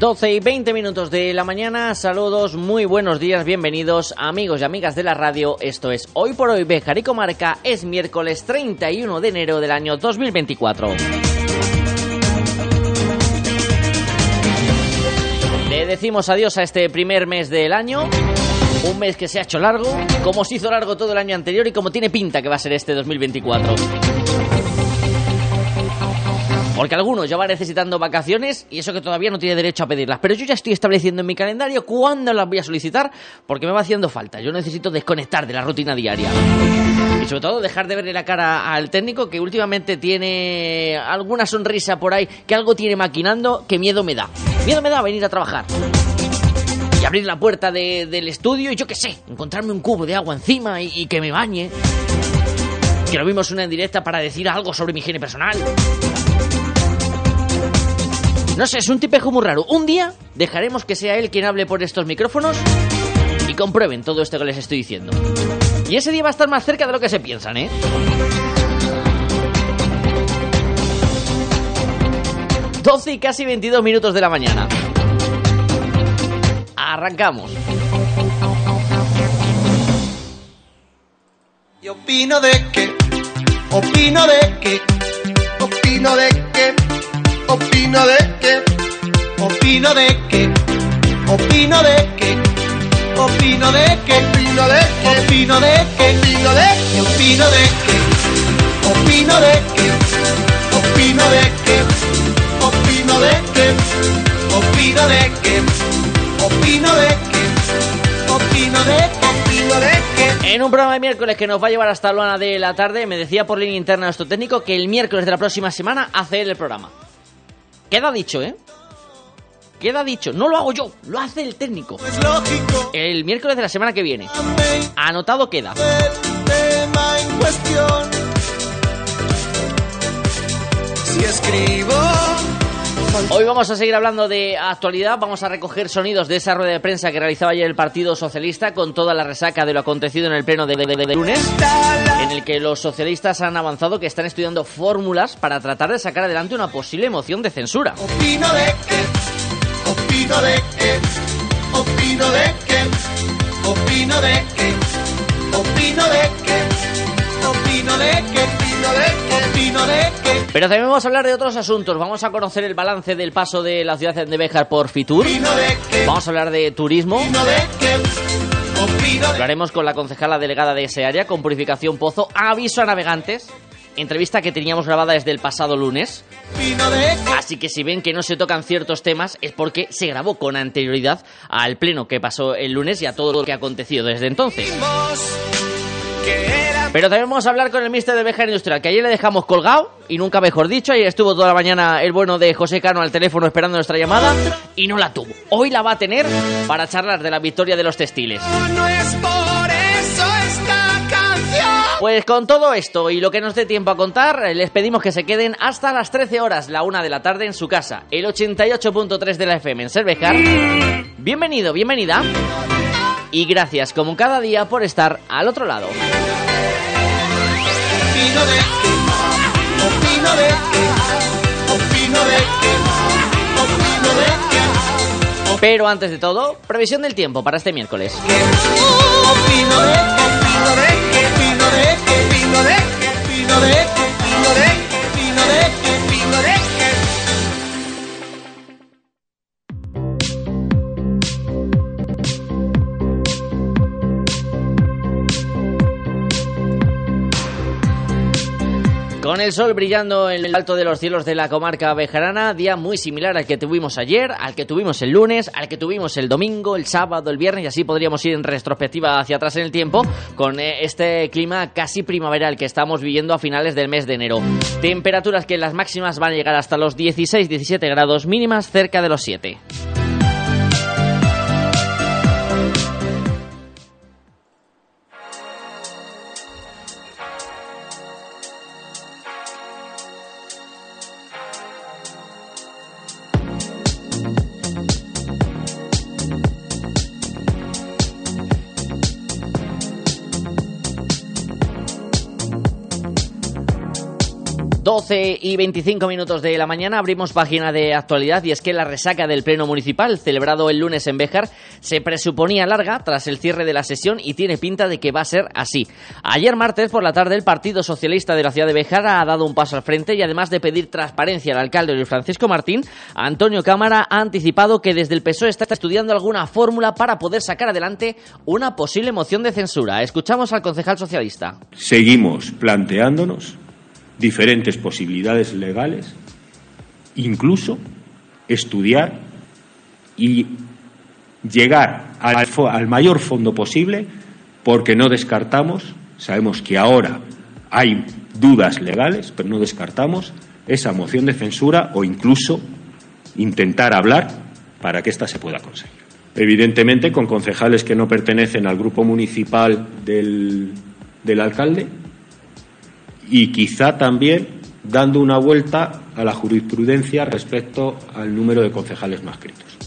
12 y 20 minutos de la mañana, saludos, muy buenos días, bienvenidos amigos y amigas de la radio, esto es Hoy por Hoy Bejar y Comarca, es miércoles 31 de enero del año 2024. Le decimos adiós a este primer mes del año, un mes que se ha hecho largo, como se hizo largo todo el año anterior y como tiene pinta que va a ser este 2024. Porque algunos ya van necesitando vacaciones y eso que todavía no tiene derecho a pedirlas. Pero yo ya estoy estableciendo en mi calendario cuándo las voy a solicitar porque me va haciendo falta. Yo necesito desconectar de la rutina diaria. Y sobre todo dejar de verle la cara al técnico que últimamente tiene alguna sonrisa por ahí, que algo tiene maquinando, que miedo me da. Miedo me da venir a trabajar. Y abrir la puerta del estudio y yo qué sé, encontrarme un cubo de agua encima y, y que me bañe. Que lo vimos una en directa para decir algo sobre mi higiene personal. No sé, es un tipejo muy raro. Un día dejaremos que sea él quien hable por estos micrófonos y comprueben todo esto que les estoy diciendo. Y ese día va a estar más cerca de lo que se piensan, ¿eh? Doce y casi 22 minutos de la mañana. Arrancamos. Y opino de que, opino de que, opino de que opino de que, opino de que, opino de que, opino de que, opino de que, opino de que, opino de que, opino de que, opino de que, opino de que, opino de que, opino de que, opino de que, opino de que. En un programa de miércoles que nos va a llevar hasta la una de la tarde, me decía por línea interna nuestro técnico que el miércoles de la próxima semana hace él el programa. Queda dicho, ¿eh? Queda dicho, no lo hago yo, lo hace el técnico. Es lógico. El miércoles de la semana que viene. Anotado queda. Si escribo. Hoy vamos a seguir hablando de actualidad, vamos a recoger sonidos de esa rueda de prensa que realizaba ayer el Partido Socialista con toda la resaca de lo acontecido en el pleno de, de- de- de lunes, en el que los socialistas han avanzado que están estudiando fórmulas para tratar de sacar adelante una posible moción de censura. Opino de que, opino de que, opino de que, opino de que, opino de que, opino de que, Pero también vamos a hablar de otros asuntos, vamos a conocer el balance del paso de la ciudad de Béjar por Fitur, vamos a hablar de turismo, Hablaremos con la concejala delegada de ese área, con Purificación Pozo. Aviso a navegantes. Entrevista que teníamos grabada desde el pasado lunes. Así que si ven que no se tocan ciertos temas es porque se grabó con anterioridad al pleno que pasó el lunes y a todo lo que ha acontecido desde entonces. Pero también vamos a hablar con el ministro de Bejar Industrial, que ayer le dejamos colgado y nunca mejor dicho. Ayer estuvo toda la mañana el bueno de José Cano al teléfono esperando nuestra llamada y no la tuvo. Hoy la va a tener para charlar de la victoria de los textiles. no es por eso esta canción. Pues con todo esto y lo que nos dé tiempo a contar, eh, les pedimos que se queden hasta las 13 horas, la una de la tarde en su casa, el 88.3 de la FM en Cervejar. Bienvenido, bienvenida. Y gracias como cada día por estar al otro lado. Opino de que, opino de que, opino de que, opino de que, Pero antes de todo, previsión del tiempo para este miércoles. opino de opino de opino de opino de opino de que, opino de Con el sol brillando en el alto de los cielos de la comarca bejarana, día muy similar al que tuvimos ayer, al que tuvimos el lunes, al que tuvimos el domingo, el sábado, el viernes, y así podríamos ir en retrospectiva hacia atrás en el tiempo con eh, este clima casi primaveral que estamos viviendo a finales del mes de enero. Temperaturas que las máximas van a llegar hasta los 16-17 grados mínimas, cerca de los 7. 12 y 25 minutos de la mañana abrimos página de actualidad y es que la resaca del Pleno Municipal celebrado el lunes en Béjar se presuponía larga tras el cierre de la sesión y tiene pinta de que va a ser así. Ayer martes por la tarde el Partido Socialista de la ciudad de Béjar ha dado un paso al frente y además de pedir transparencia al alcalde Luis Francisco Martín, Antonio Cámara ha anticipado que desde el PSOE está estudiando alguna fórmula para poder sacar adelante una posible moción de censura. Escuchamos al concejal socialista. Seguimos planteándonos diferentes posibilidades legales, incluso estudiar y llegar al, mayor fondo posible, porque no descartamos, sabemos que ahora hay dudas legales, pero no descartamos esa moción de censura o incluso intentar hablar para que ésta se pueda conseguir. Evidentemente, con concejales que no pertenecen al grupo municipal del, del alcalde, y quizá también dando una vuelta a la jurisprudencia respecto al número de concejales no escritos.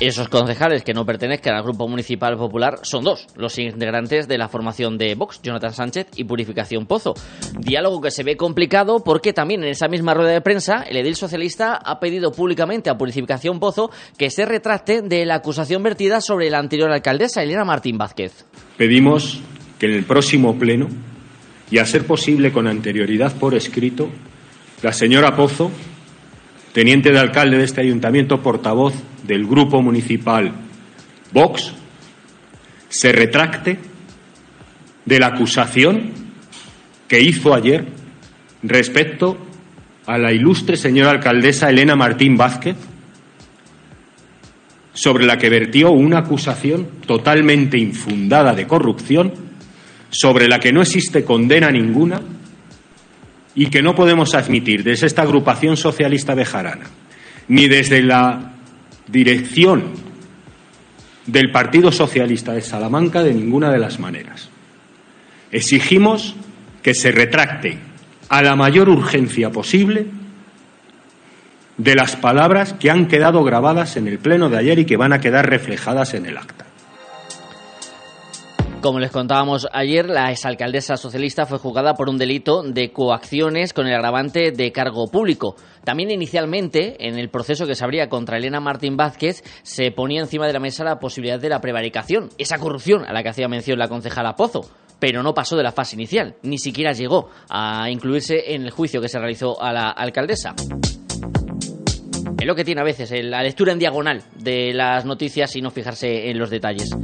Esos concejales que no pertenezcan al Grupo Municipal Popular son dos, los integrantes de la formación de Vox, Jonathan Sánchez y Purificación Pozo. Diálogo que se ve complicado porque también en esa misma rueda de prensa el edil socialista ha pedido públicamente a Purificación Pozo que se retracte de la acusación vertida sobre la anterior alcaldesa, Elena Martín Vázquez. Pedimos que en el próximo pleno y, a ser posible con anterioridad por escrito, la señora Pozo, teniente de alcalde de este ayuntamiento, portavoz del grupo municipal Vox, se retracte de la acusación que hizo ayer respecto a la ilustre señora alcaldesa Elena Martín Vázquez, sobre la que vertió una acusación totalmente infundada de corrupción sobre la que no existe condena ninguna y que no podemos admitir desde esta agrupación socialista bejarana ni desde la dirección del Partido Socialista de Salamanca de ninguna de las maneras. Exigimos que se retracte a la mayor urgencia posible de las palabras que han quedado grabadas en el pleno de ayer y que van a quedar reflejadas en el acta. Como les contábamos ayer, la exalcaldesa socialista fue juzgada por un delito de coacciones con el agravante de cargo público. También inicialmente, en el proceso que se abría contra Elena Martín Vázquez, se ponía encima de la mesa la posibilidad de la prevaricación, esa corrupción a la que hacía mención la concejala Pozo, pero no pasó de la fase inicial, ni siquiera llegó a incluirse en el juicio que se realizó a la alcaldesa. Es lo que tiene a veces la lectura en diagonal de las noticias y no fijarse en los detalles.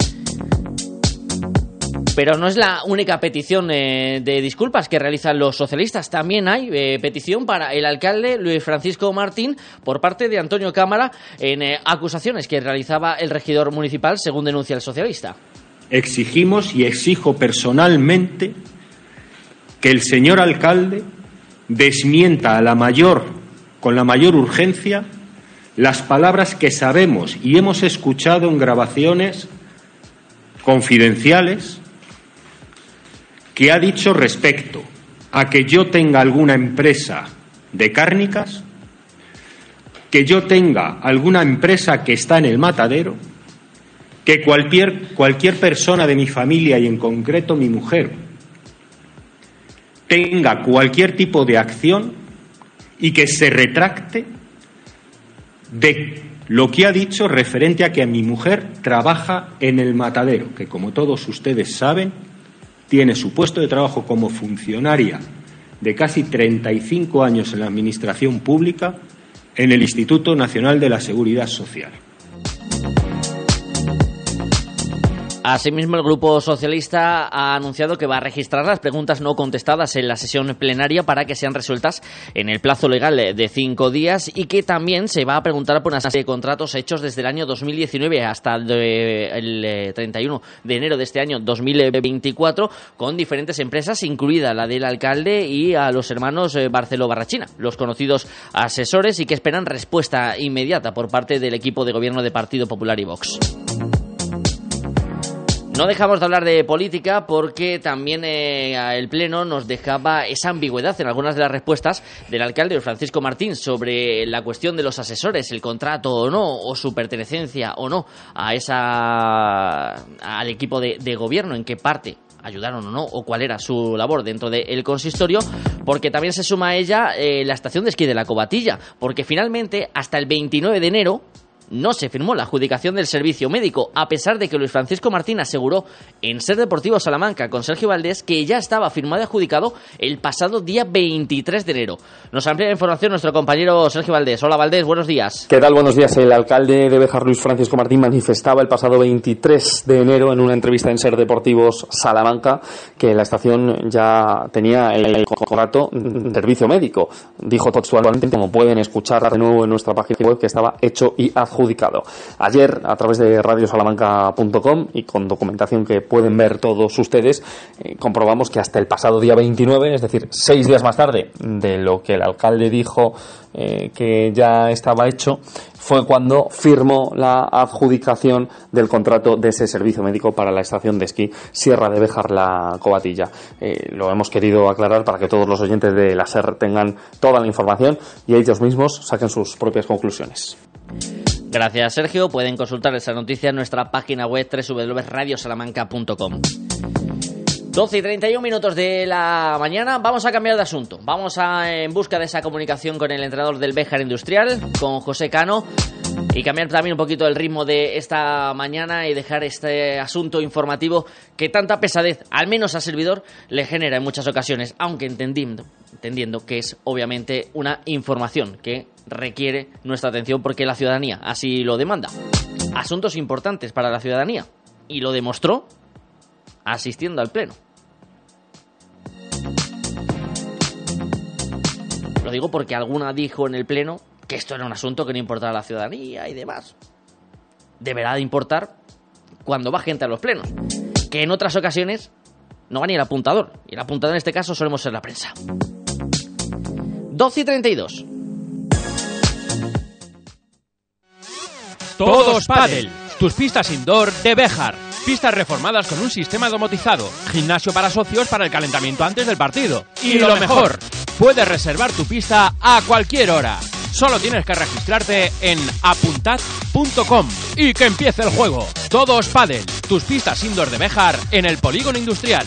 Pero no es la única petición eh, de disculpas que realizan los socialistas. También hay eh, petición para el alcalde Luis Francisco Martín por parte de Antonio Cámara en eh, acusaciones que realizaba el regidor municipal, según denuncia el socialista. Exigimos y exijo personalmente que el señor alcalde desmienta a la mayor, con la mayor urgencia, las palabras que sabemos y hemos escuchado en grabaciones confidenciales que ha dicho respecto a que yo tenga alguna empresa de cárnicas, que yo tenga alguna empresa que está en el matadero, que cualquier, cualquier persona de mi familia y en concreto mi mujer tenga cualquier tipo de acción y que se retracte de lo que ha dicho referente a que mi mujer trabaja en el matadero, que como todos ustedes saben tiene su puesto de trabajo como funcionaria de casi 35 años en la Administración Pública en el Instituto Nacional de la Seguridad Social. Asimismo, el Grupo Socialista ha anunciado que va a registrar las preguntas no contestadas en la sesión plenaria para que sean resueltas en el plazo legal de cinco días y que también se va a preguntar por una serie de contratos hechos desde el año 2019 hasta el 31 eh, de enero de este año 2024 con diferentes empresas, incluida la del alcalde y a los hermanos eh, Barceló Barrachina, los conocidos asesores y que esperan respuesta inmediata por parte del equipo de gobierno de Partido Popular y Vox. No dejamos de hablar de política porque también eh, el Pleno nos dejaba esa ambigüedad en algunas de las respuestas del alcalde Francisco Martín sobre la cuestión de los asesores, el contrato o no, o su pertenecencia o no a esa al equipo de, gobierno, en qué parte ayudaron o no, o cuál era su labor dentro del consistorio, porque también se suma a ella eh, la estación de esquí de la Cobatilla, porque finalmente hasta el 29 de enero no se firmó la adjudicación del servicio médico, a pesar de que Luis Francisco Martín aseguró en Ser Deportivo Salamanca con Sergio Valdés que ya estaba firmado y adjudicado el pasado día 23 de enero. Nos amplía la información nuestro compañero Sergio Valdés. Hola Valdés, buenos días. ¿Qué tal? Buenos días. El alcalde de Bejar, Luis Francisco Martín, manifestaba el pasado 23 de enero en una entrevista en Ser Deportivos Salamanca que la estación ya tenía el contrato de servicio médico. Dijo textualmente, como pueden escuchar de nuevo en nuestra página web, que estaba hecho y adjudicado Ayer, a través de radiosalamanca.com y con documentación que pueden ver todos ustedes, eh, comprobamos que hasta el pasado día 29, es decir, seis días más tarde de lo que el alcalde dijo eh, que ya estaba hecho, fue cuando firmó la adjudicación del contrato de ese servicio médico para la estación de esquí Sierra de Bejar la Cobatilla. Eh, lo hemos querido aclarar para que todos los oyentes de la SER tengan toda la información y ellos mismos saquen sus propias conclusiones. Gracias, Sergio. Pueden consultar esa noticia en nuestra página web www.radiosalamanca.com. 12 y 31 minutos de la mañana. Vamos a cambiar de asunto. Vamos a, en busca de esa comunicación con el entrenador del Béjar Industrial, con José Cano, y cambiar también un poquito el ritmo de esta mañana y dejar este asunto informativo que tanta pesadez, al menos a servidor, le genera en muchas ocasiones, aunque entendiendo, entendiendo que es obviamente una información que requiere nuestra atención porque la ciudadanía así lo demanda. Asuntos importantes para la ciudadanía. Y lo demostró asistiendo al Pleno. Lo digo porque alguna dijo en el Pleno que esto era un asunto que no importaba a la ciudadanía y demás. Deberá de importar cuando va gente a los plenos. Que en otras ocasiones no va ni el apuntador. Y el apuntador en este caso solemos ser la prensa. 12 y 32. Todos Padel, tus pistas indoor de Bejar. Pistas reformadas con un sistema domotizado, gimnasio para socios para el calentamiento antes del partido. Y, lo mejor, puedes reservar tu pista a cualquier hora. Solo tienes que registrarte en apuntad.com y que empiece el juego. Todos Padel, tus pistas indoor de Bejar en el polígono industrial.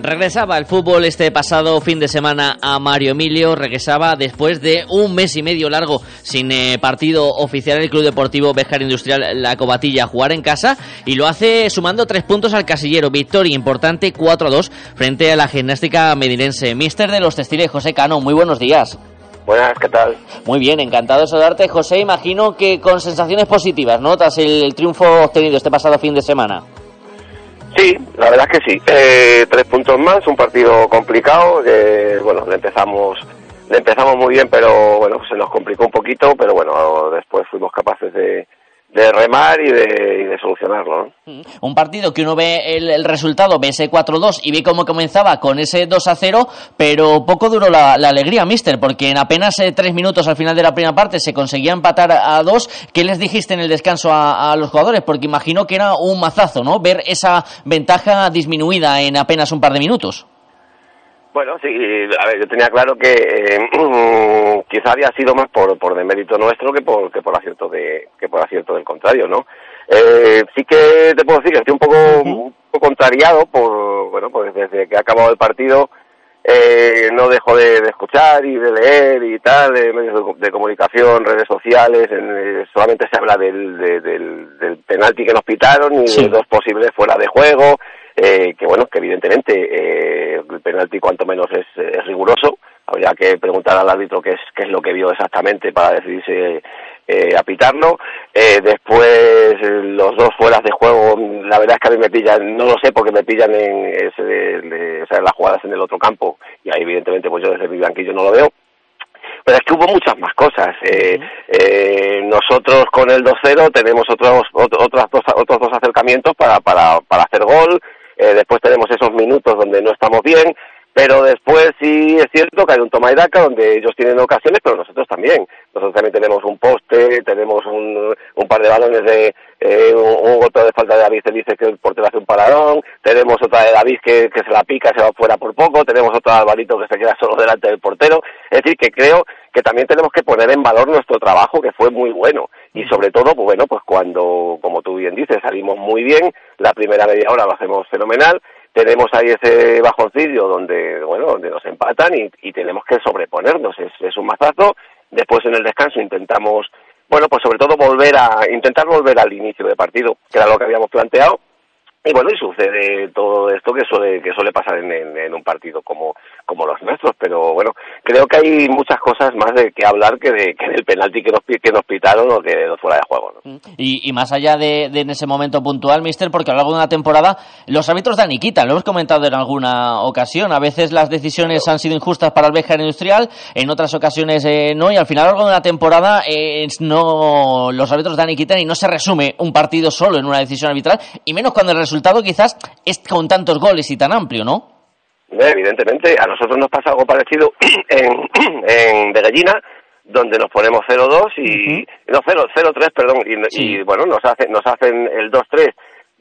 Regresaba el fútbol este pasado fin de semana a Mario Emilio, regresaba después de un mes y medio largo sin eh, partido oficial el Club Deportivo Bejar Industrial La Cobatilla a jugar en casa y lo hace sumando tres puntos al casillero, victoria importante 4-2 frente a la gimnástica medinense. Mister de los textiles José Cano, muy buenos días. Buenas, ¿qué tal? Muy bien, encantado de saludarte, José. Imagino que con sensaciones positivas, ¿no? Tras el, triunfo obtenido este pasado fin de semana. Sí, la verdad es que sí. Eh, tres puntos más, un partido complicado. Que, bueno, le empezamos, le empezamos muy bien, pero bueno, se nos complicó un poquito, pero bueno, después fuimos capaces de, de remar y de, solucionarlo. Mm. Un partido que uno ve el, resultado, ve ese 4-2 y ve cómo comenzaba con ese 2-0, pero poco duró la, alegría, mister, porque en apenas eh, tres minutos al final de la primera parte se conseguía empatar a dos. ¿Qué les dijiste en el descanso a, los jugadores? Porque imagino que era un mazazo, ¿no? Ver esa ventaja disminuida en apenas un par de minutos. Bueno, sí, a ver, yo tenía claro que, quizá había sido más por, por demérito nuestro que por, que por acierto de, que por acierto del contrario, ¿no? Eh, sí que te puedo decir que estoy un poco, un poco contrariado por, bueno, pues desde que ha acabado el partido, eh, no dejo de, de, escuchar y de leer y tal, de medios de, comunicación, redes sociales, en, eh, solamente se habla del, de, del, del, penalti que nos pitaron y sí. de dos posibles fuera de juego, eh, que bueno, que evidentemente eh, el penalti cuanto menos es, es, riguroso, habría que preguntar al árbitro qué es, qué es lo que vio exactamente para decidirse eh, a pitarlo. Eh, después los dos fueras de juego, la verdad es que a mí me pillan, no lo sé porque me pillan en, ese de, o sea, las jugadas en el otro campo y ahí evidentemente pues yo desde mi banquillo no lo veo. Pero es que hubo muchas más cosas. Eh, eh, nosotros con el 2-0 tenemos otros, otros, dos, otros dos acercamientos para, para, para hacer gol. Eh, después tenemos esos minutos donde no estamos bien pero después sí es cierto que hay un toma y daca donde ellos tienen ocasiones, pero nosotros también. Nosotros también tenemos un poste, tenemos un, un par de balones de eh, un, un, golpe de falta de David se dice que el portero hace un paradón, tenemos otra de David que, que se la pica se va fuera por poco, tenemos otro de Alvarito que se queda solo delante del portero. Es decir, que creo que también tenemos que poner en valor nuestro trabajo que fue muy bueno y sobre todo, pues bueno, pues cuando, como tú bien dices, salimos muy bien, la primera media hora lo hacemos fenomenal, tenemos ahí ese bajoncillo donde, bueno, donde nos empatan y, tenemos que sobreponernos. Es, es, un mazazo. Después en el descanso intentamos, bueno, pues sobre todo volver a, intentar volver al inicio del partido, que era lo que habíamos planteado. Y bueno, y sucede todo esto que suele, que suele pasar en, en, en un partido como, como los nuestros, pero bueno, creo que hay muchas cosas más de que hablar que, de, que del penalti que nos, que nos pitaron o que de los fuera de juego. ¿no? Y, y, más allá de, de, en ese momento puntual, Mister, porque a lo largo de una temporada los árbitros dan y quitan, lo hemos comentado en alguna ocasión, a veces las decisiones han sido injustas para el Béjar Industrial, en otras ocasiones eh, no, y al final a lo largo de una temporada eh, no los árbitros dan y quitan y no se resume un partido solo en una decisión arbitral, y menos cuando el resultado quizás es con tantos goles y tan amplio, ¿no? Evidentemente, a nosotros nos pasa algo parecido en, en de Gallina, donde nos ponemos 0-2 y... Uh -huh. No, 0-3, perdón, y, sí. y, bueno, nos, hace, nos hacen el 2-3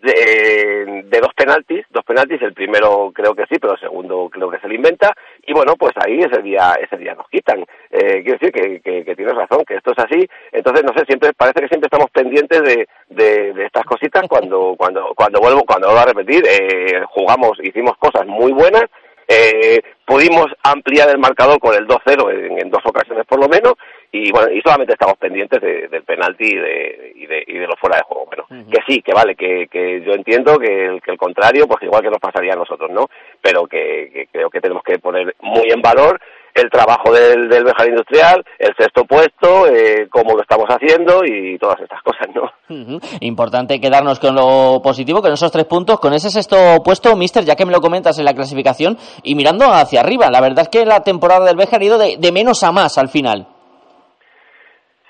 de, de, dos penaltis, dos penaltis, el primero creo que sí, pero el segundo creo que se lo inventa, y bueno, pues ahí ese día, ese día nos quitan. Eh, quiero decir que, que, que, tienes razón, que esto es así, entonces no sé, siempre, parece que siempre estamos pendientes de, de, de estas cositas cuando, cuando, cuando vuelvo, cuando vuelvo a repetir, eh, jugamos, hicimos cosas muy buenas, eh, pudimos ampliar el marcador con el 2-0 en, en, dos ocasiones por lo menos y bueno y solamente estamos pendientes de, del penalti y de, y de, y de lo fuera de juego bueno uh -huh. que sí que vale que, que yo entiendo que el, que el contrario pues igual que nos pasaría a nosotros no pero que, que creo que tenemos que poner muy en valor el trabajo del, del Bejar Industrial, el sexto puesto, eh, cómo lo estamos haciendo y todas estas cosas, ¿no? Uh -huh. Importante quedarnos con lo positivo, con esos tres puntos, con ese sexto puesto, Mister, ya que me lo comentas en la clasificación, y mirando hacia arriba. La verdad es que la temporada del Bejar ha ido de, de menos a más al final.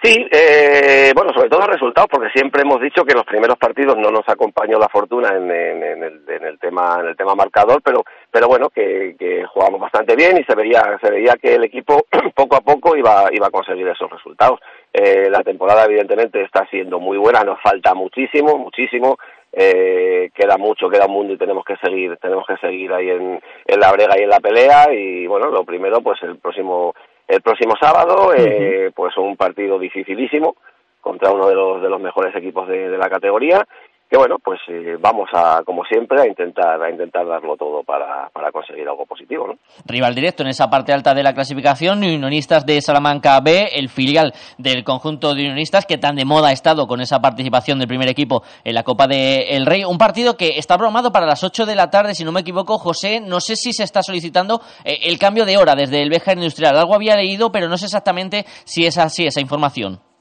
Sí, eh, bueno, sobre todo resultados, porque siempre hemos dicho que los primeros partidos no nos acompañó la fortuna en, en, el, en el, tema en el tema marcador, pero pero bueno que, que jugamos bastante bien y se veía se veía que el equipo poco a poco iba iba a conseguir esos resultados. Eh, la temporada evidentemente está siendo muy buena, nos falta muchísimo, muchísimo. Eh, queda mucho, queda un mundo y tenemos que seguir, tenemos que seguir ahí en, en la brega y en la pelea y bueno, lo primero pues el próximo el próximo sábado, uh -huh. eh, pues un partido dificilísimo contra uno de los de los mejores equipos de, de la categoría que bueno, pues eh, vamos a, como siempre, a intentar, a intentar darlo todo para, para conseguir algo positivo, ¿no? Rival directo en esa parte alta de la clasificación, Unionistas de Salamanca B, el filial del conjunto de Unionistas que tan de moda ha estado con esa participación del primer equipo en la Copa del de Rey. Un partido que está programado para las 8 de la tarde, si no me equivoco, José, no sé si se está solicitando eh, el cambio de hora desde el Bejar Industrial. Algo había leído, pero no sé exactamente si es así esa información.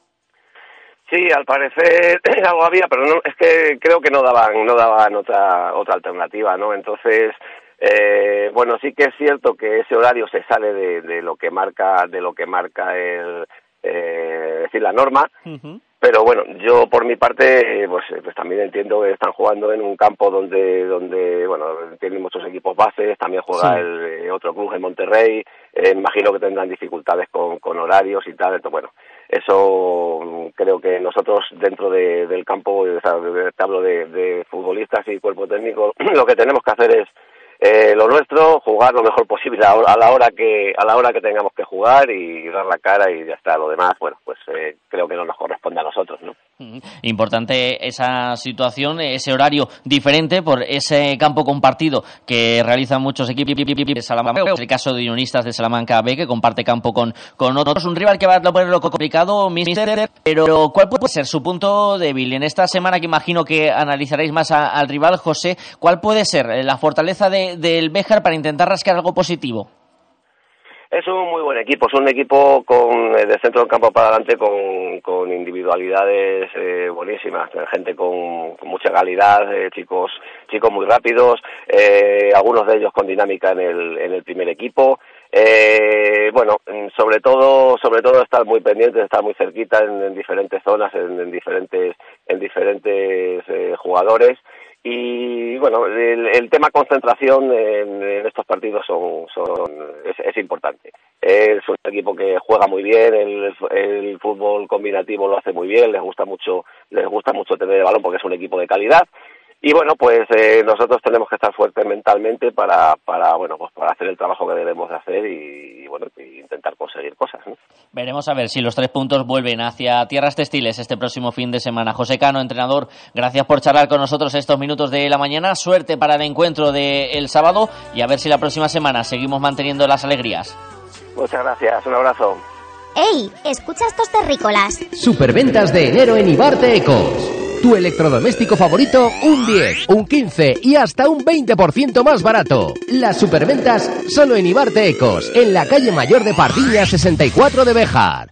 Sí, al parecer algo había, pero no, es que creo que no daban, no daban otra, otra alternativa, ¿no? Entonces, eh, bueno, sí que es cierto que ese horario se sale de, de lo que marca, de lo que marca el, eh, decir, la norma. Uh -huh. Pero bueno, yo por mi parte, pues, pues también entiendo que están jugando en un campo donde, donde bueno, tienen muchos equipos bases, también juega sí. el eh, otro club en Monterrey, eh, imagino que tendrán dificultades con, con horarios y tal, entonces bueno, eso mm, creo que nosotros dentro de, del campo, te hablo de, de futbolistas y cuerpo técnico, lo que tenemos que hacer es eh, lo nuestro, jugar lo mejor posible a, a, la hora que a la hora que tengamos que jugar y dar la cara y ya está. Lo demás, bueno, pues eh, creo que no nos corresponde a nosotros, ¿no? Importante esa situación, ese horario diferente por ese campo compartido que realizan muchos equipos de Salamanca. el caso de Unionistas de Salamanca B, que comparte campo con, con otros. Un rival que va a ponerlo complicado, mister, pero ¿cuál puede ser su punto débil? En esta semana que imagino que analizaréis más al rival, José, ¿cuál puede ser la fortaleza de, del Béjar para intentar rascar algo positivo? Es un muy buen equipo, es un equipo con de centro del campo para adelante con, con individualidades eh, buenísimas, gente con, mucha calidad, eh, chicos chicos muy rápidos, eh, algunos de ellos con dinámica en el, en el primer equipo. Eh, bueno, sobre todo sobre todo estar muy pendientes, estar muy cerquita en, en diferentes zonas, en, en diferentes en diferentes eh, jugadores y bueno el, el tema concentración en, estos partidos son, son es, es, importante. Es un equipo que juega muy bien el, el, fútbol combinativo lo hace muy bien les gusta mucho les gusta mucho tener el balón porque es un equipo de calidad y bueno pues eh, nosotros tenemos que estar fuertes mentalmente para para bueno pues para hacer el trabajo que debemos de hacer y, y bueno intentar conseguir cosas ¿no? veremos a ver si los tres puntos vuelven hacia tierras textiles este próximo fin de semana José Cano entrenador gracias por charlar con nosotros estos minutos de la mañana suerte para el encuentro del el sábado y a ver si la próxima semana seguimos manteniendo las alegrías muchas gracias un abrazo ¡Ey! Escucha estos terrícolas. Superventas de enero en Ibarte Ecos. Tu electrodoméstico favorito, un 10, un 15 y hasta un 20% más barato. Las superventas solo en Ibarte Ecos, en la calle Mayor de Pardiña 64 de Bejar.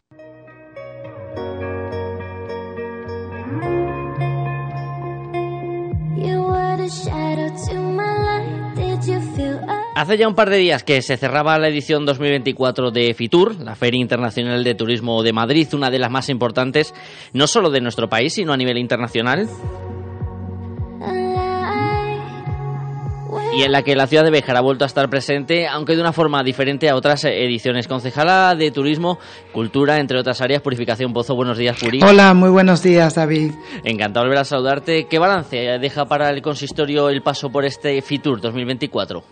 Hace ya un par de días que se cerraba la edición 2024 de FITUR, la Feria Internacional de Turismo de Madrid, una de las más importantes, no solo de nuestro país, sino a nivel internacional. Y en la que la ciudad de Béjar ha vuelto a estar presente, aunque de una forma diferente a otras ediciones. Concejala de Turismo, Cultura, entre otras áreas, Purificación Pozo. Buenos días, Puri. Hola, muy buenos días, David. Encantado de volver a saludarte. ¿Qué balance deja para el consistorio el paso por este FITUR 2024?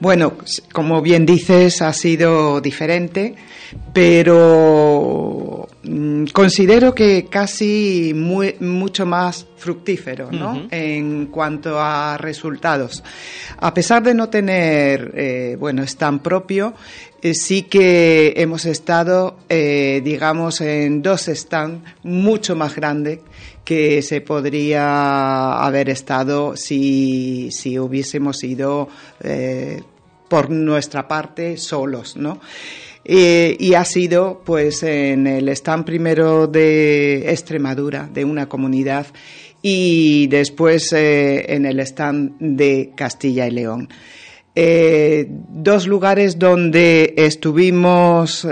Bueno, como bien dices, ha sido diferente, pero considero que casi muy, mucho más fructífero ¿no? Uh -huh. en cuanto a resultados. A pesar de no tener, eh, bueno, stand propio, eh, sí que hemos estado, eh, digamos, en dos stands mucho más grandes que se podría haber estado si, si hubiésemos ido eh, por nuestra parte solos, ¿no? Eh, y ha sido, pues, en el stand primero de Extremadura, de una comunidad, y después eh, en el stand de Castilla y León. Eh, dos lugares donde estuvimos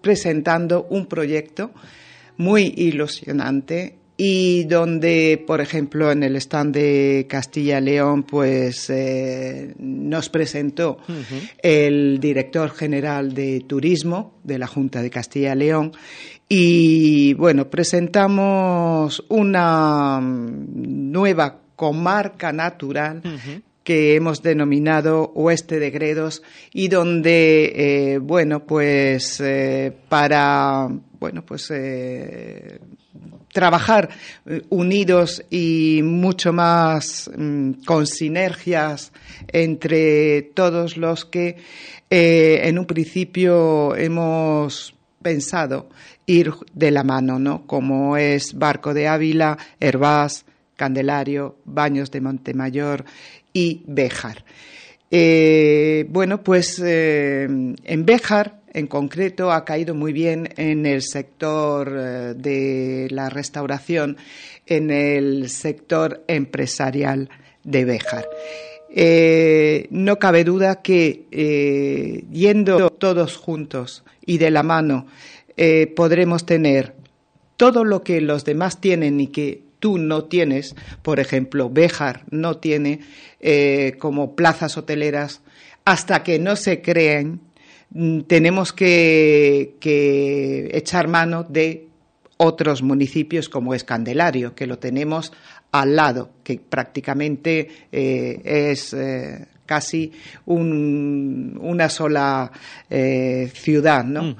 presentando un proyecto muy ilusionante y donde, por ejemplo, en el stand de Castilla León, pues eh, nos presentó uh -huh. el director general de turismo de la Junta de Castilla y León y bueno, presentamos una nueva comarca natural uh -huh que hemos denominado Oeste de Gredos y donde, eh, bueno, pues eh, para, bueno, pues eh, trabajar unidos y mucho más mm, con sinergias entre todos los que en un principio hemos pensado ir de la mano, ¿no? Como es Barco de Ávila, Hervás, Candelario, Baños de Montemayor y Béjar. Eh, bueno, pues eh, en Béjar, en concreto, ha caído muy bien en el sector eh, de la restauración, en el sector empresarial de Béjar. no cabe duda que yendo todos juntos y de la mano podremos tener todo lo que los demás tienen y que tú no tienes, por ejemplo, Béjar no tiene eh, como plazas hoteleras, hasta que no se creen, tenemos que, echar mano de otros municipios como es Candelario, que lo tenemos al lado, que prácticamente eh, es eh, casi una sola ciudad, ¿no?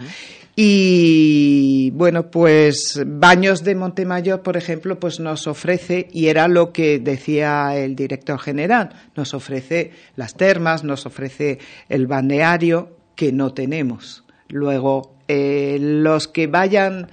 Y bueno, pues Baños de Montemayor, por ejemplo, pues nos ofrece, y era lo que decía el director general, nos ofrece las termas, nos ofrece el balneario que no tenemos. Luego, eh, los que vayan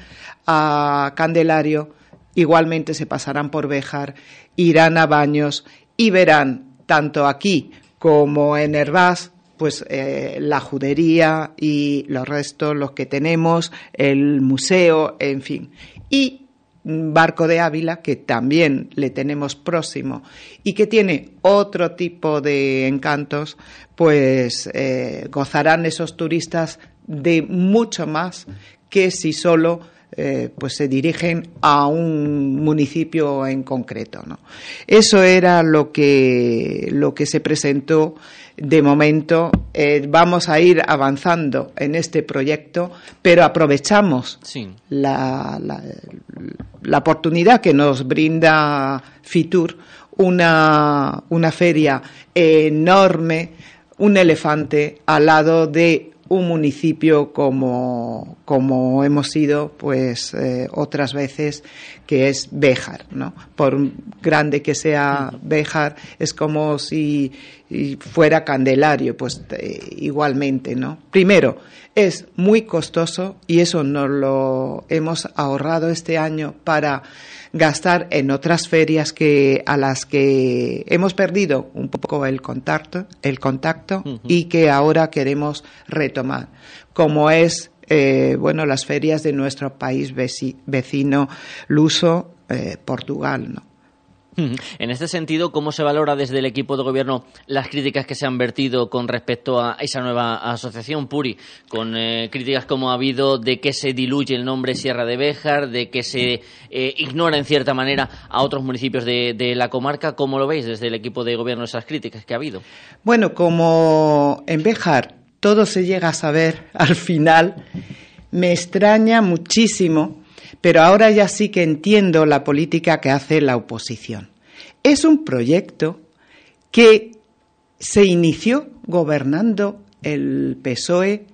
a Candelario igualmente se pasarán por Béjar, irán a Baños y verán tanto aquí como en Hervás pues eh, la judería y los restos, los que tenemos, el museo, en fin. Y Barco de Ávila, que también le tenemos próximo y que tiene otro tipo de encantos, pues eh, gozarán esos turistas de mucho más que si solo eh, pues se dirigen a un municipio en concreto. ¿no? Eso era lo que, lo que se presentó de momento eh, vamos a ir avanzando en este proyecto, pero aprovechamos la, la, oportunidad que nos brinda Fitur, una, una feria enorme, un elefante al lado de un municipio como, como hemos sido pues eh, otras veces que es Béjar, ¿no? Por grande que sea Béjar, es como si fuera Candelario, pues igualmente, ¿no? Primero, es muy costoso y eso nos lo hemos ahorrado este año para gastar en otras ferias que a las que hemos perdido un poco el contacto, el contacto y que ahora queremos retomar, como es eh, bueno las ferias de nuestro país vecino luso eh, Portugal, ¿no? En este sentido, ¿cómo se valora desde el equipo de gobierno las críticas que se han vertido con respecto a esa nueva asociación Puri? Con eh, críticas como ha habido de que se diluye el nombre Sierra de Béjar, de que se eh, ignora en cierta manera a otros municipios de, de, la comarca. ¿Cómo lo veis desde el equipo de gobierno esas críticas que ha habido? Bueno, como en Béjar todo se llega a saber al final, me extraña muchísimo pero ahora ya sí que entiendo la política que hace la oposición. Es un proyecto que se inició gobernando el PSOE,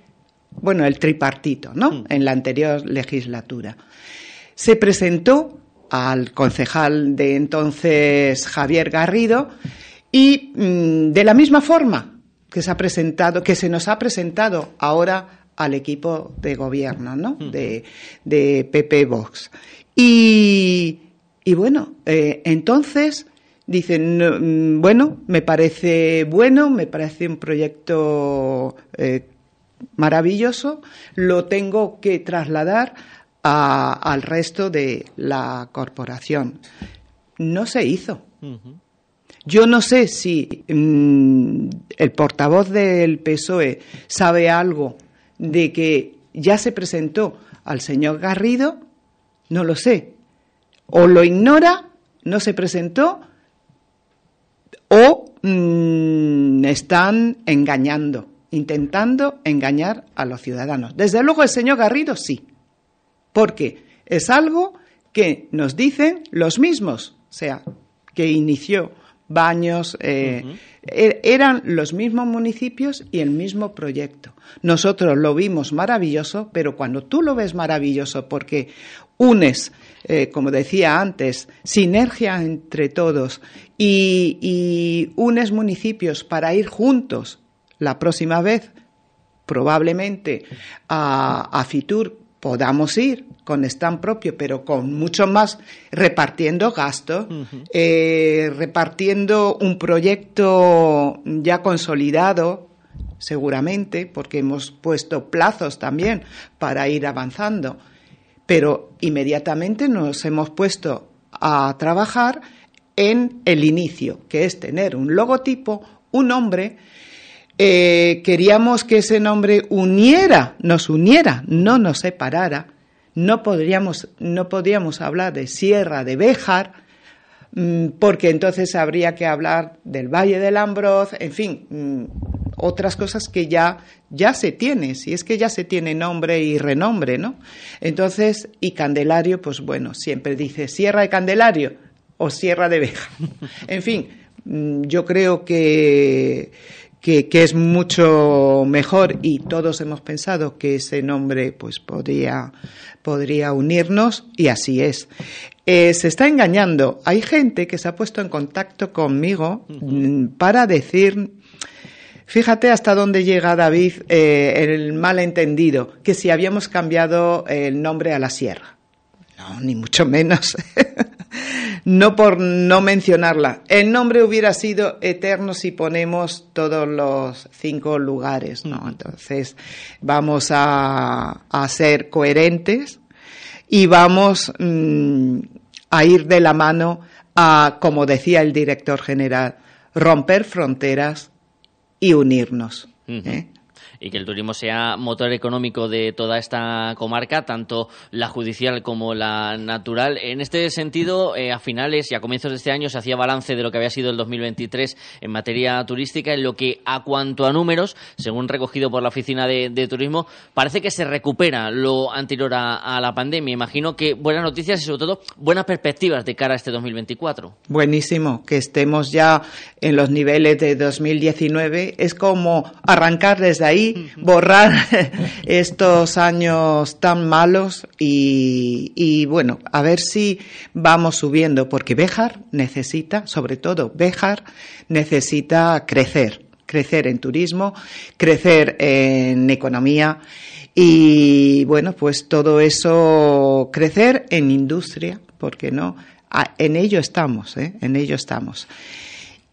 bueno, el tripartito, ¿no? Mm. En la anterior legislatura. Se presentó al concejal de entonces Javier Garrido y mm, de la misma forma que se ha presentado, que se nos ha presentado ahora al equipo de gobierno, ¿no? De, de PP Vox. Y, y bueno, eh, entonces dicen, mm, bueno, me parece bueno, me parece un proyecto eh, maravilloso, lo tengo que trasladar al resto de la corporación. No se hizo. Yo no sé si mm, el portavoz del PSOE sabe algo de que ya se presentó al señor Garrido, no lo sé. O lo ignora, no se presentó, o mm, están engañando, intentando engañar a los ciudadanos. Desde luego el señor Garrido sí, porque es algo que nos dicen los mismos, o sea, que inició Baños, eh, Er, eran los mismos municipios y el mismo proyecto. Nosotros lo vimos maravilloso, pero cuando tú lo ves maravilloso porque unes, eh, como decía antes, sinergia entre todos y, unes municipios para ir juntos la próxima vez, probablemente a, Fitur podamos ir con stand propio, pero con mucho más repartiendo gastos, eh, repartiendo un proyecto ya consolidado, seguramente, porque hemos puesto plazos también para ir avanzando, pero inmediatamente nos hemos puesto a trabajar en el inicio, que es tener un logotipo, un nombre, eh, queríamos que ese nombre uniera, nos uniera, no nos separara. No podríamos, no podríamos hablar de Sierra de Béjar, mm, porque entonces habría que hablar del Valle del Ambroz, en fin, mm, otras cosas que ya, ya se tiene, si es que ya se tiene nombre y renombre, ¿no? Entonces, y Candelario, pues bueno, siempre dice Sierra de Candelario o Sierra de Béjar. En fin, mm, yo creo que que, es mucho mejor y todos hemos pensado que ese nombre pues podría, podría unirnos y así es. Eh, se está engañando. Hay gente que se ha puesto en contacto conmigo mm, para decir, fíjate hasta dónde llega David eh, el malentendido, que si habíamos cambiado el nombre a la sierra. No, ni mucho menos. no por no mencionarla. El nombre hubiera sido eterno si ponemos todos los cinco lugares, ¿no? Entonces, vamos a, ser coherentes y vamos mm, a ir de la mano a, como decía el director general, romper fronteras y unirnos y que el turismo sea motor económico de toda esta comarca, tanto la judicial como la natural. En este sentido, eh, a finales y a comienzos de este año se hacía balance de lo que había sido el 2023 en materia turística, en lo que a cuanto a números, según recogido por la Oficina de, Turismo, parece que se recupera lo anterior a, la pandemia. Imagino que buenas noticias y sobre todo buenas perspectivas de cara a este 2024. Buenísimo, que estemos ya en los niveles de 2019. Es como arrancar desde ahí borrar estos años tan malos y, bueno, a ver si vamos subiendo, porque Béjar necesita, sobre todo Béjar, necesita crecer, crecer en turismo, crecer en economía y bueno, pues todo eso, crecer en industria, porque no, ah, en ello estamos, ¿eh? en ello estamos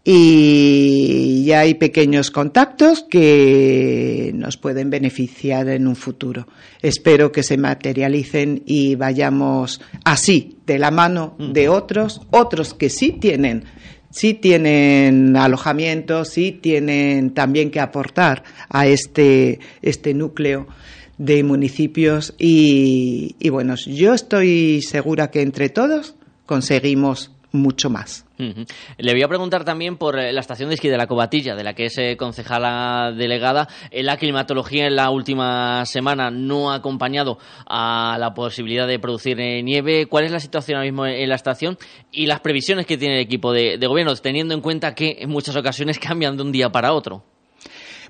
y ya hay pequeños contactos que nos pueden beneficiar en un futuro. Espero que se materialicen y vayamos así, de la mano de otros, otros que sí tienen, sí tienen alojamiento, sí tienen también que aportar a este, este núcleo de municipios y, y bueno, yo estoy segura que entre todos conseguimos mucho más. Le voy a preguntar también por eh, la estación de esquí de la Cobatilla, de la que es eh, concejala delegada. Eh, la climatología en la última semana no ha acompañado a la posibilidad de producir nieve. ¿Cuál es la situación ahora mismo en la estación y las previsiones que tiene el equipo de gobierno, teniendo en cuenta que en muchas ocasiones cambian de un día para otro?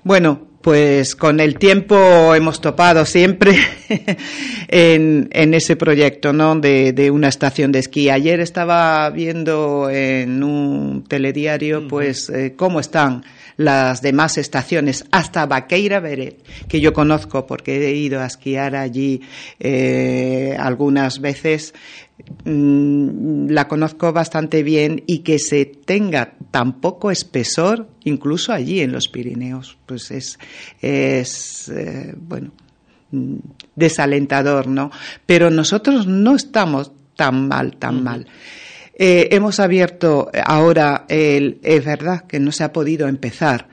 Bueno, pues con el tiempo hemos topado siempre en, ese proyecto, ¿no? De, una estación de esquí. Ayer estaba viendo en un telediario, pues, eh, cómo están las demás estaciones, hasta Baqueira Beret, que yo conozco porque he ido a esquiar allí eh, algunas veces, mm, la conozco bastante bien y que se tenga tan poco espesor, incluso allí en los Pirineos, pues es, es eh, bueno, mm, desalentador, ¿no? Pero nosotros no estamos tan mal, tan mal. Eh, hemos abierto ahora, el, es verdad que no se ha podido empezar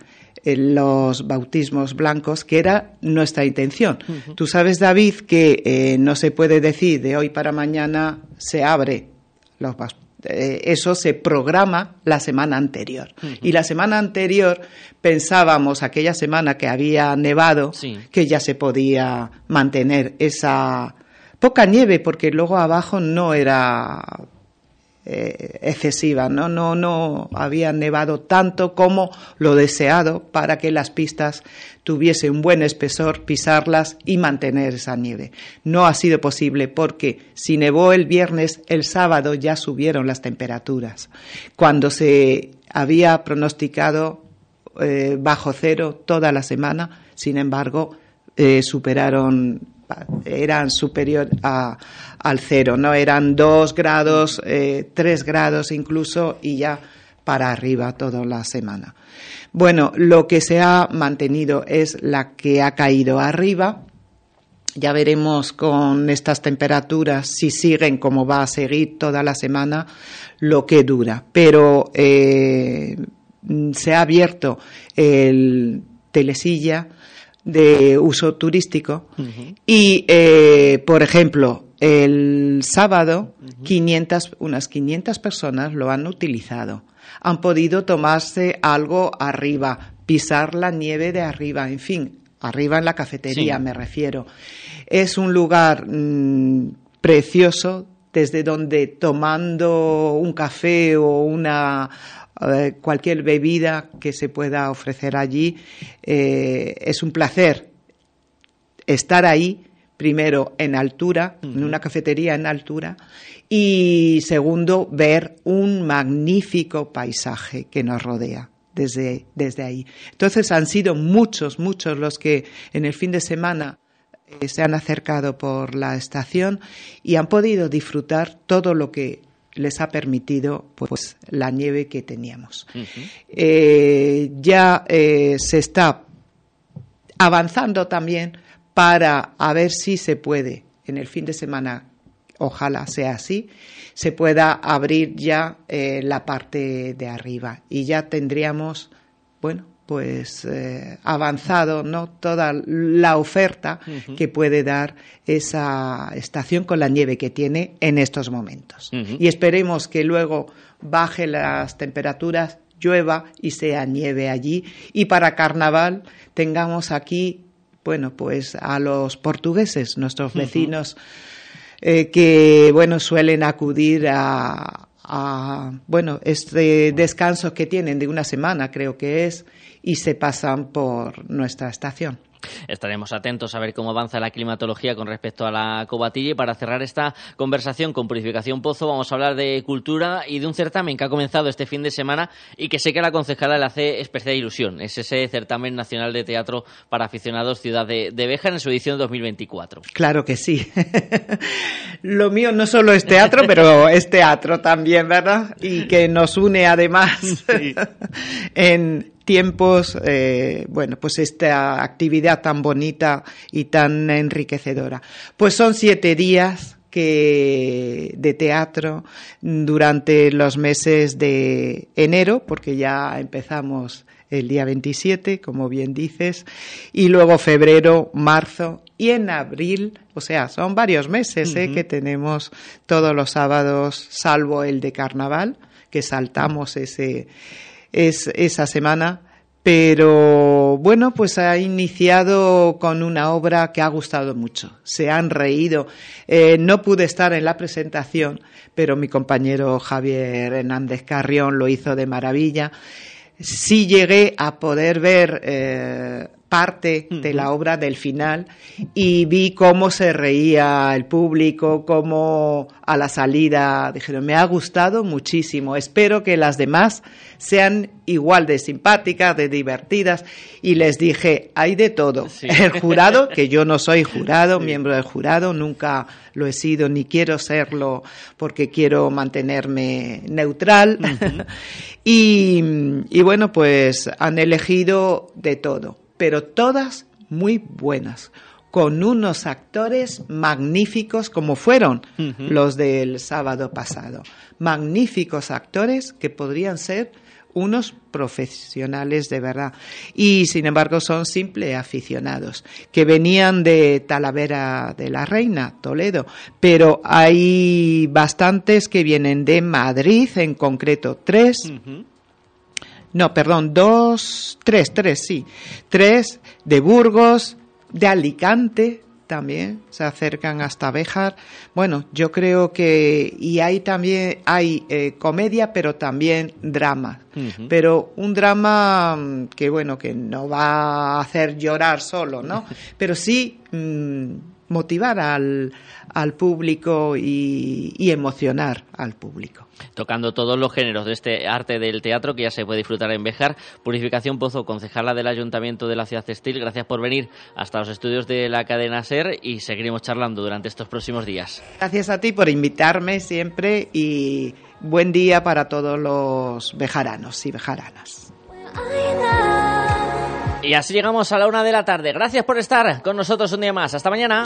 los bautismos blancos, que era nuestra intención. Tú sabes, David, que eh, no se puede decir de hoy para mañana se abre los eh, eso se programa la semana anterior. Y la semana anterior pensábamos, aquella semana que había nevado, que ya se podía mantener esa poca nieve, porque luego abajo no era eh, excesiva, ¿no? No, no había nevado tanto como lo deseado para que las pistas tuviesen un buen espesor, pisarlas y mantener esa nieve. No ha sido posible porque si nevó el viernes, el sábado ya subieron las temperaturas. Cuando se había pronosticado eh, bajo cero toda la semana, sin embargo, eh, superaron eran superior a, al cero, ¿no? Eran dos grados, eh, tres grados incluso y ya para arriba toda la semana. Bueno, lo que se ha mantenido es la que ha caído arriba. Ya veremos con estas temperaturas si siguen como va a seguir toda la semana lo que dura. Pero eh, se ha abierto el telesilla de uso turístico y, eh, por ejemplo, el sábado 500, unas 500 personas lo han utilizado. Han podido tomarse algo arriba, pisar la nieve de arriba, en fin, arriba en la cafetería me refiero. Es un lugar mm, precioso desde donde tomando un café o una eh, cualquier bebida que se pueda ofrecer allí. Eh, es un placer estar ahí, primero en altura, en una cafetería en altura, y segundo, ver un magnífico paisaje que nos rodea. Desde, desde ahí. Entonces han sido muchos, muchos los que en el fin de semana eh, se han acercado por la estación y han podido disfrutar todo lo que les ha permitido pues la nieve que teníamos. Eh, ya eh, se está avanzando también para a ver si se puede en el fin de semana, ojalá sea así, se pueda abrir ya eh, la parte de arriba y ya tendríamos, bueno, pues eh, avanzado no toda la oferta que puede dar esa estación con la nieve que tiene en estos momentos. Y esperemos que luego baje las temperaturas llueva y sea nieve allí. Y para carnaval tengamos aquí bueno pues a los portugueses nuestros vecinos eh, que bueno suelen acudir a, bueno este descanso que tienen de una semana creo que es y se pasan por nuestra estación. Estaremos atentos a ver cómo avanza la climatología con respecto a la cobatilla y para cerrar esta conversación con Purificación Pozo vamos a hablar de cultura y de un certamen que ha comenzado este fin de semana y que sé que a la concejala le hace especial ilusión. Es ese certamen nacional de teatro para aficionados Ciudad de, de Beja en su edición 2024. Claro que sí. Lo mío no solo es teatro, pero es teatro también, ¿verdad? Y que nos une además en, tiempos, eh, bueno, pues esta actividad tan bonita y tan enriquecedora. Pues son siete días que de teatro durante los meses de enero, porque ya empezamos el día 27, como bien dices, y luego febrero, marzo y en abril, o sea, son varios meses eh, que tenemos todos los sábados, salvo el de carnaval, que saltamos ese es esa semana, pero bueno, pues ha iniciado con una obra que ha gustado mucho. Se han reído. Eh, no pude estar en la presentación, pero mi compañero Javier Hernández Carrión lo hizo de maravilla. Sí llegué a poder ver eh, parte de la obra del final y vi cómo se reía el público, cómo a la salida dijeron, me ha gustado muchísimo, espero que las demás sean igual de simpáticas, de divertidas y les dije, hay de todo. El jurado, que yo no soy jurado, miembro del jurado, nunca lo he sido ni quiero serlo porque quiero mantenerme neutral. y, y bueno, pues han elegido de todo pero todas muy buenas, con unos actores magníficos como fueron los del sábado pasado. Magníficos actores que podrían ser unos profesionales de verdad. Y sin embargo son simples aficionados que venían de Talavera de la Reina, Toledo, pero hay bastantes que vienen de Madrid, en concreto tres, no, perdón, dos, tres, tres, sí, tres de Burgos, de Alicante también, se acercan hasta Béjar. Bueno, yo creo que, y hay también, hay eh, comedia, pero también drama. Pero un drama mm, que, bueno, que no va a hacer llorar solo, ¿no? Pero sí mm, motivar al, al público y, y emocionar al público. Tocando todos los géneros de este arte del teatro que ya se puede disfrutar en Bejar. Purificación Pozo, concejala del Ayuntamiento de la Ciudad Textil, gracias por venir hasta los estudios de la cadena SER y seguiremos charlando durante estos próximos días. Gracias a ti por invitarme siempre y buen día para todos los bejaranos y bejaranas. Y así llegamos a la una de la tarde. Gracias por estar con nosotros un día más. Hasta mañana.